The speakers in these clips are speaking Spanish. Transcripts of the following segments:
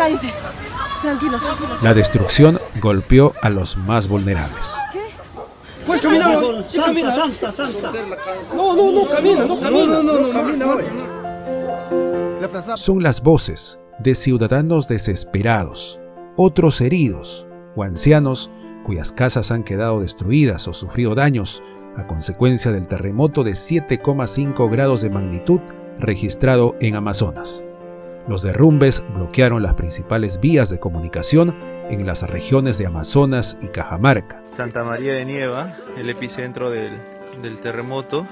cállense. Tranquilos, tranquilos. La destrucción golpeó a los más vulnerables. Pues camina, sí, camina. Salsa, salsa. No, no, no, camina, no camina. No, no, no, camina. Son las voces de ciudadanos desesperados, otros heridos o ancianos cuyas casas han quedado destruidas o sufrido daños a consecuencia del terremoto de 7,5 grados de magnitud registrado en Amazonas. Los derrumbes bloquearon las principales vías de comunicación en las regiones de Amazonas y Cajamarca. Santa María de Nieva, el epicentro del, del terremoto,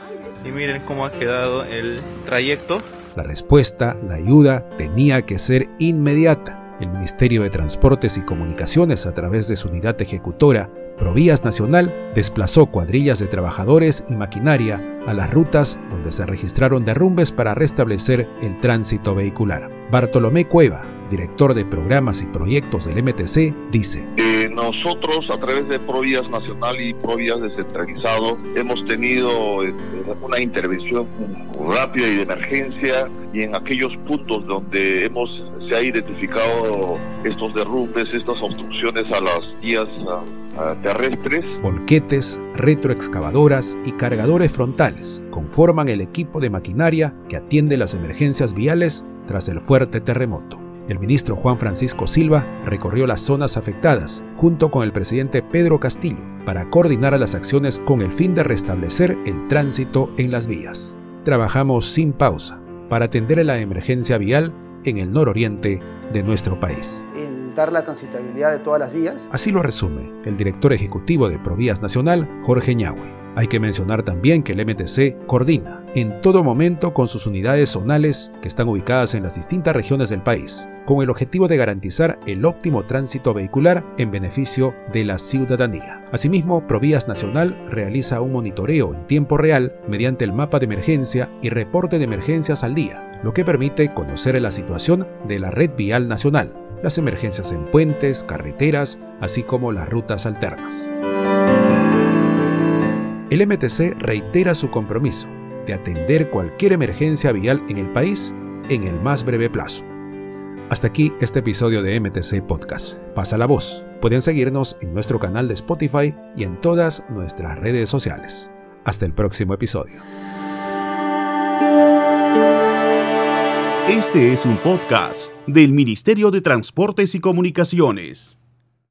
y miren cómo ha quedado el trayecto. La respuesta, la ayuda, tenía que ser inmediata. El Ministerio de Transportes y Comunicaciones, a través de su unidad ejecutora, Provías Nacional, desplazó cuadrillas de trabajadores y maquinaria a las rutas donde se registraron derrumbes para restablecer el tránsito vehicular. Bartolomé Cueva, director de programas y proyectos del MTC, dice. Eh, nosotros a través de Provías Nacional y Provías Descentralizado hemos tenido eh, una intervención rápida y de emergencia y en aquellos puntos donde hemos se ha identificado estos derrumbes, estas obstrucciones a las vías terrestres. Volquetes, retroexcavadoras y cargadores frontales conforman el equipo de maquinaria que atiende las emergencias viales tras el fuerte terremoto. El ministro Juan Francisco Silva recorrió las zonas afectadas junto con el presidente Pedro Castillo para coordinar las acciones con el fin de restablecer el tránsito en las vías. Trabajamos sin pausa para atender la emergencia vial en el nororiente de nuestro país. En dar la transitabilidad de todas las vías. Así lo resume el director ejecutivo de Provías Nacional, Jorge Ñahue. Hay que mencionar también que el MTC coordina en todo momento con sus unidades zonales que están ubicadas en las distintas regiones del país, con el objetivo de garantizar el óptimo tránsito vehicular en beneficio de la ciudadanía. Asimismo, Provías Nacional realiza un monitoreo en tiempo real mediante el mapa de emergencia y reporte de emergencias al día, lo que permite conocer la situación de la red vial nacional, las emergencias en puentes, carreteras, así como las rutas alternas. El MTC reitera su compromiso de atender cualquier emergencia vial en el país en el más breve plazo. Hasta aquí este episodio de MTC Podcast. Pasa la voz. Pueden seguirnos en nuestro canal de Spotify y en todas nuestras redes sociales. Hasta el próximo episodio. Este es un podcast del Ministerio de Transportes y Comunicaciones.